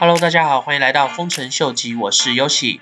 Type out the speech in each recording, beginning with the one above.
Hello，大家好，欢迎来到丰臣秀吉，我是 Yoshi。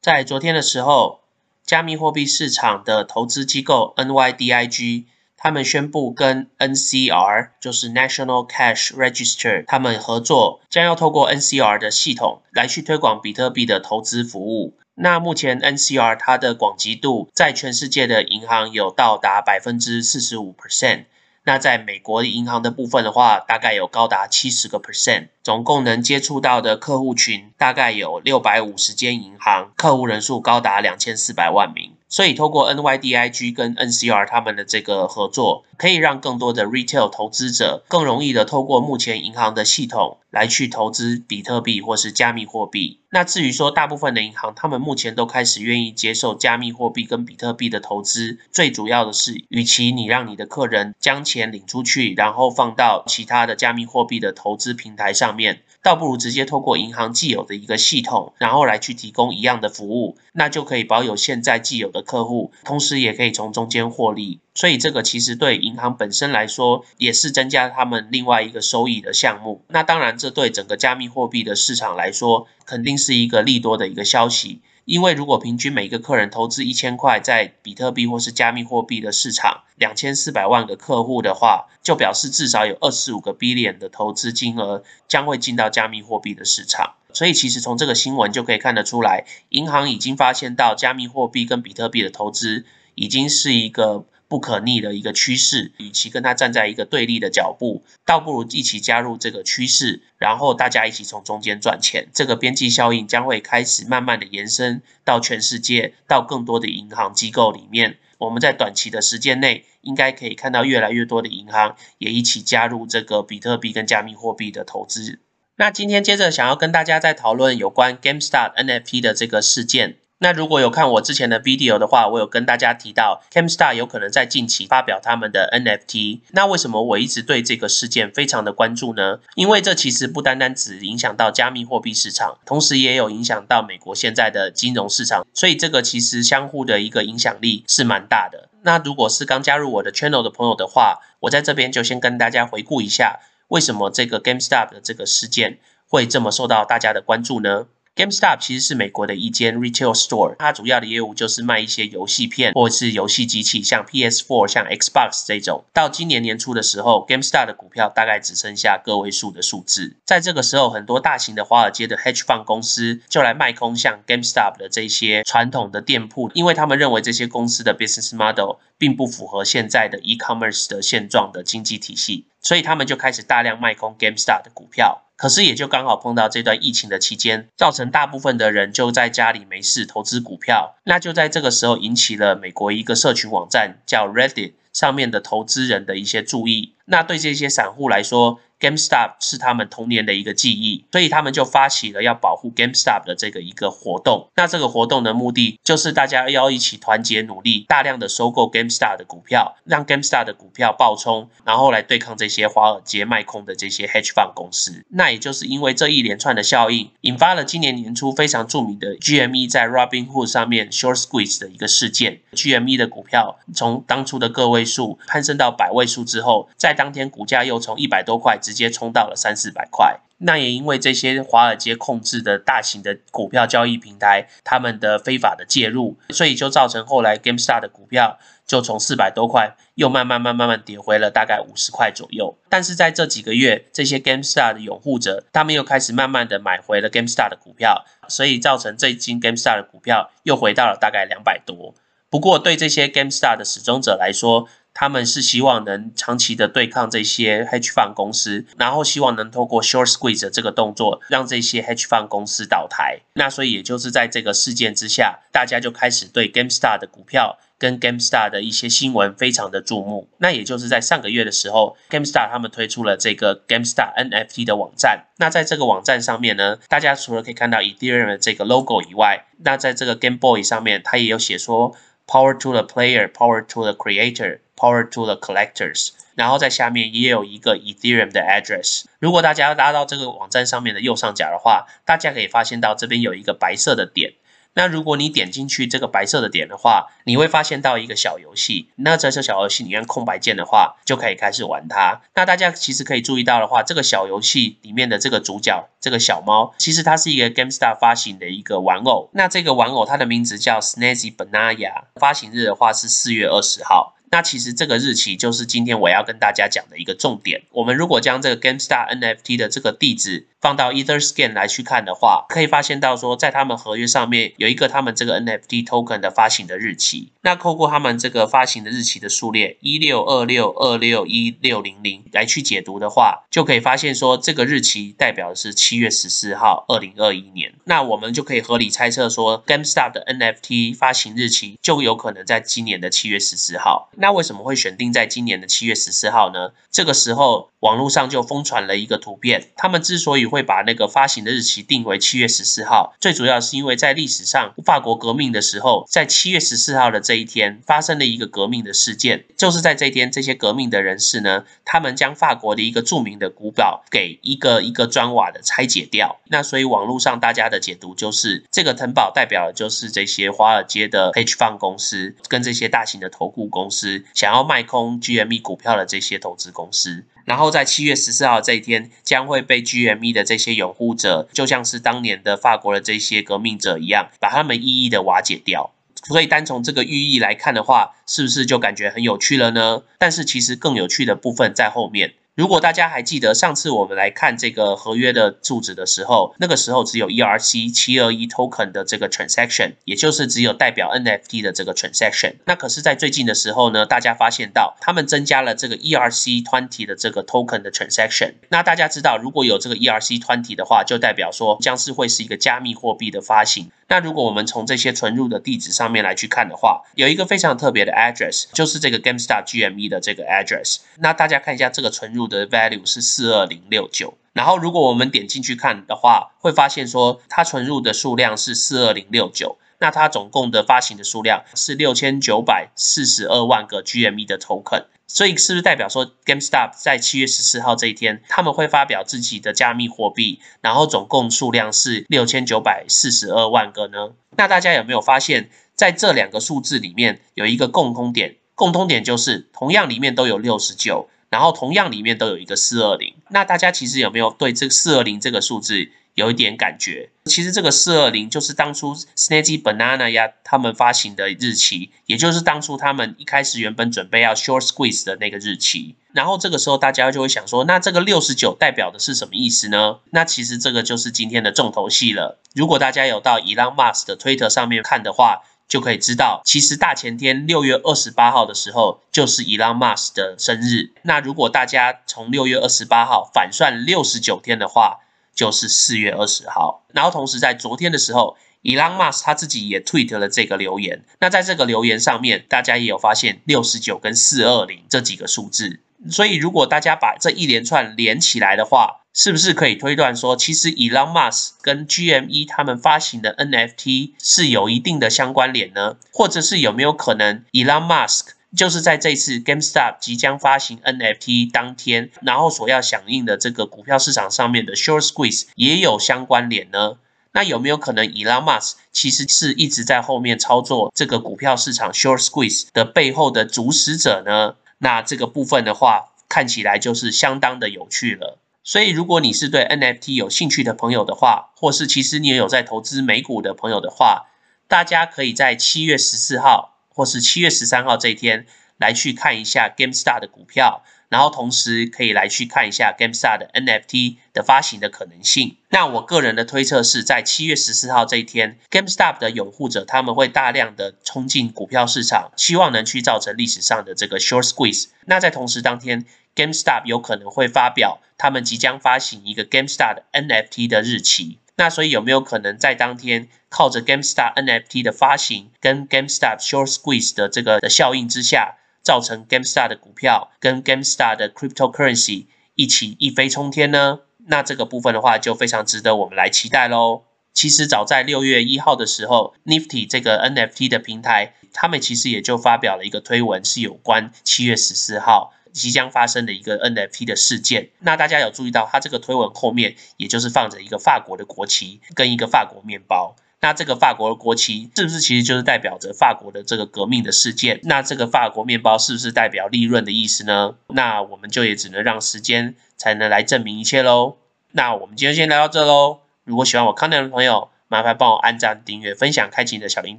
在昨天的时候，加密货币市场的投资机构 NYDIG，他们宣布跟 NCR，就是 National Cash Register，他们合作，将要透过 NCR 的系统来去推广比特币的投资服务。那目前 NCR 它的广集度在全世界的银行有到达百分之四十五 percent。那在美国银行的部分的话，大概有高达七十个 percent，总共能接触到的客户群大概有六百五十间银行，客户人数高达两千四百万名。所以，透过 NYDIG 跟 NCR 他们的这个合作，可以让更多的 retail 投资者更容易的透过目前银行的系统来去投资比特币或是加密货币。那至于说，大部分的银行他们目前都开始愿意接受加密货币跟比特币的投资，最主要的是，与其你让你的客人将钱领出去，然后放到其他的加密货币的投资平台上面。倒不如直接透过银行既有的一个系统，然后来去提供一样的服务，那就可以保有现在既有的客户，同时也可以从中间获利。所以这个其实对银行本身来说，也是增加他们另外一个收益的项目。那当然，这对整个加密货币的市场来说，肯定是一个利多的一个消息。因为如果平均每个客人投资一千块在比特币或是加密货币的市场，两千四百万个客户的话，就表示至少有二十五个 billion 的投资金额将会进到加密货币的市场。所以其实从这个新闻就可以看得出来，银行已经发现到加密货币跟比特币的投资已经是一个。不可逆的一个趋势，与其跟他站在一个对立的脚步，倒不如一起加入这个趋势，然后大家一起从中间赚钱。这个边际效应将会开始慢慢的延伸到全世界，到更多的银行机构里面。我们在短期的时间内，应该可以看到越来越多的银行也一起加入这个比特币跟加密货币的投资。那今天接着想要跟大家再讨论有关 GameStop NFT 的这个事件。那如果有看我之前的 video 的话，我有跟大家提到，Camstar 有可能在近期发表他们的 NFT。那为什么我一直对这个事件非常的关注呢？因为这其实不单单只影响到加密货币市场，同时也有影响到美国现在的金融市场，所以这个其实相互的一个影响力是蛮大的。那如果是刚加入我的 channel 的朋友的话，我在这边就先跟大家回顾一下，为什么这个 GameStop 的这个事件会这么受到大家的关注呢？GameStop 其实是美国的一间 retail store，它主要的业务就是卖一些游戏片或者是游戏机器，像 PS4、像 Xbox 这种。到今年年初的时候，GameStop 的股票大概只剩下个位数的数字。在这个时候，很多大型的华尔街的 hedge fund 公司就来卖空像 GameStop 的这些传统的店铺，因为他们认为这些公司的 business model 并不符合现在的 e-commerce 的现状的经济体系，所以他们就开始大量卖空 GameStop 的股票。可是也就刚好碰到这段疫情的期间，造成大部分的人就在家里没事投资股票，那就在这个时候引起了美国一个社群网站叫 Reddit 上面的投资人的一些注意。那对这些散户来说，GameStop 是他们童年的一个记忆，所以他们就发起了要保护 GameStop 的这个一个活动。那这个活动的目的就是大家要一起团结努力，大量的收购 GameStop 的股票，让 GameStop 的股票爆冲，然后来对抗这些华尔街卖空的这些 Hedge Fund 公司。那也就是因为这一连串的效应，引发了今年年初非常著名的 GME 在 Robinhood 上面 Short Squeeze 的一个事件。GME 的股票从当初的个位数攀升到百位数之后，在当天股价又从一百多块直直接冲到了三四百块，那也因为这些华尔街控制的大型的股票交易平台，他们的非法的介入，所以就造成后来 Gamestar 的股票就从四百多块又慢慢慢慢慢跌回了大概五十块左右。但是在这几个月，这些 Gamestar 的拥护者，他们又开始慢慢的买回了 Gamestar 的股票，所以造成最近 Gamestar 的股票又回到了大概两百多。不过对这些 Gamestar 的始终者来说，他们是希望能长期的对抗这些 hedge fund 公司，然后希望能透过 short squeeze 这个动作，让这些 hedge fund 公司倒台。那所以也就是在这个事件之下，大家就开始对 GameStar 的股票跟 GameStar 的一些新闻非常的注目。那也就是在上个月的时候，GameStar 他们推出了这个 GameStar NFT 的网站。那在这个网站上面呢，大家除了可以看到 Ethereum 的这个 logo 以外，那在这个 Game Boy 上面，它也有写说 Power to the player, Power to the creator。Power to the collectors，然后在下面也有一个 Ethereum 的 address。如果大家拉到这个网站上面的右上角的话，大家可以发现到这边有一个白色的点，那如果你点进去这个白色的点的话，你会发现到一个小游戏。那在这小游戏，你按空白键的话，就可以开始玩它。那大家其实可以注意到的话，这个小游戏里面的这个主角，这个小猫，其实它是一个 GameStar 发行的一个玩偶。那这个玩偶它的名字叫 Snazzy Banana，发行日的话是四月二十号。那其实这个日期就是今天我要跟大家讲的一个重点。我们如果将这个 GameStar NFT 的这个地址放到 EtherScan 来去看的话，可以发现到说，在他们合约上面有一个他们这个 NFT token 的发行的日期。那透过他们这个发行的日期的数列一六二六二六一六零零来去解读的话，就可以发现说，这个日期代表的是七月十四号，二零二一年。那我们就可以合理猜测说，GameStar 的 NFT 发行日期就有可能在今年的七月十四号。那为什么会选定在今年的七月十四号呢？这个时候网络上就疯传了一个图片。他们之所以会把那个发行的日期定为七月十四号，最主要是因为在历史上法国革命的时候，在七月十四号的这一天发生了一个革命的事件。就是在这天，这些革命的人士呢，他们将法国的一个著名的古堡给一个一个砖瓦的拆解掉。那所以网络上大家的解读就是，这个城堡代表的就是这些华尔街的 H fund 公司跟这些大型的投顾公司。想要卖空 GME 股票的这些投资公司，然后在七月十四号这一天将会被 GME 的这些拥护者，就像是当年的法国的这些革命者一样，把他们一一的瓦解掉。所以单从这个寓意来看的话，是不是就感觉很有趣了呢？但是其实更有趣的部分在后面。如果大家还记得上次我们来看这个合约的住址的时候，那个时候只有 ERC 七二一 token 的这个 transaction，也就是只有代表 NFT 的这个 transaction。那可是，在最近的时候呢，大家发现到他们增加了这个 ERC twenty 的这个 token 的 transaction。那大家知道，如果有这个 ERC twenty 的话，就代表说将是会是一个加密货币的发行。那如果我们从这些存入的地址上面来去看的话，有一个非常特别的 address，就是这个 GameStar GME 的这个 address。那大家看一下这个存入的 value 是四二零六九。然后如果我们点进去看的话，会发现说它存入的数量是四二零六九。那它总共的发行的数量是六千九百四十二万个 GME 的 token。所以是不是代表说 GameStop 在七月十四号这一天，他们会发表自己的加密货币，然后总共数量是六千九百四十二万个呢？那大家有没有发现，在这两个数字里面有一个共通点？共通点就是同样里面都有六十九，然后同样里面都有一个四二零。那大家其实有没有对这四二零这个数字？有一点感觉，其实这个四二零就是当初 Snazzy Banana 呀他们发行的日期，也就是当初他们一开始原本准备要 Short Squeeze 的那个日期。然后这个时候大家就会想说，那这个六十九代表的是什么意思呢？那其实这个就是今天的重头戏了。如果大家有到 Elon Musk 的 Twitter 上面看的话，就可以知道，其实大前天六月二十八号的时候就是 Elon Musk 的生日。那如果大家从六月二十八号反算六十九天的话，就是四月二十号，然后同时在昨天的时候，Elon Musk 他自己也 tweet 了这个留言。那在这个留言上面，大家也有发现六十九跟四二零这几个数字。所以如果大家把这一连串连起来的话，是不是可以推断说，其实 Elon Musk 跟 GME 他们发行的 NFT 是有一定的相关联呢？或者是有没有可能 Elon Musk？就是在这次 GameStop 即将发行 NFT 当天，然后所要响应的这个股票市场上面的 Short Squeeze 也有相关联呢？那有没有可能 Elon Musk 其实是一直在后面操作这个股票市场 Short Squeeze 的背后的主使者呢？那这个部分的话，看起来就是相当的有趣了。所以如果你是对 NFT 有兴趣的朋友的话，或是其实你也有在投资美股的朋友的话，大家可以在七月十四号。或是七月十三号这一天来去看一下 GameStar 的股票，然后同时可以来去看一下 GameStar 的 NFT 的发行的可能性。那我个人的推测是在七月十四号这一天，GameStar 的拥护者他们会大量的冲进股票市场，希望能去造成历史上的这个 Short Squeeze。那在同时当天，GameStar 有可能会发表他们即将发行一个 GameStar 的 NFT 的日期。那所以有没有可能在当天靠着 GameStar NFT 的发行跟 GameStar Short Squeeze 的这个的效应之下，造成 GameStar 的股票跟 GameStar 的 Cryptocurrency 一起一飞冲天呢？那这个部分的话就非常值得我们来期待喽。其实早在六月一号的时候，Nifty 这个 NFT 的平台，他们其实也就发表了一个推文，是有关七月十四号。即将发生的一个 NFT 的事件，那大家有注意到，它这个推文后面也就是放着一个法国的国旗跟一个法国面包。那这个法国的国旗是不是其实就是代表着法国的这个革命的事件？那这个法国面包是不是代表利润的意思呢？那我们就也只能让时间才能来证明一切喽。那我们今天先聊到这喽。如果喜欢我 content 的朋友，麻烦帮我按赞、订阅、分享、开启你的小铃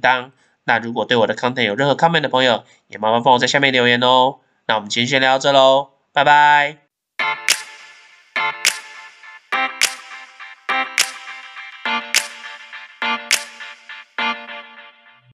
铛。那如果对我的 content 有任何 comment 的朋友，也麻烦帮我在下面留言哦。那我们今天先聊到这喽，拜拜。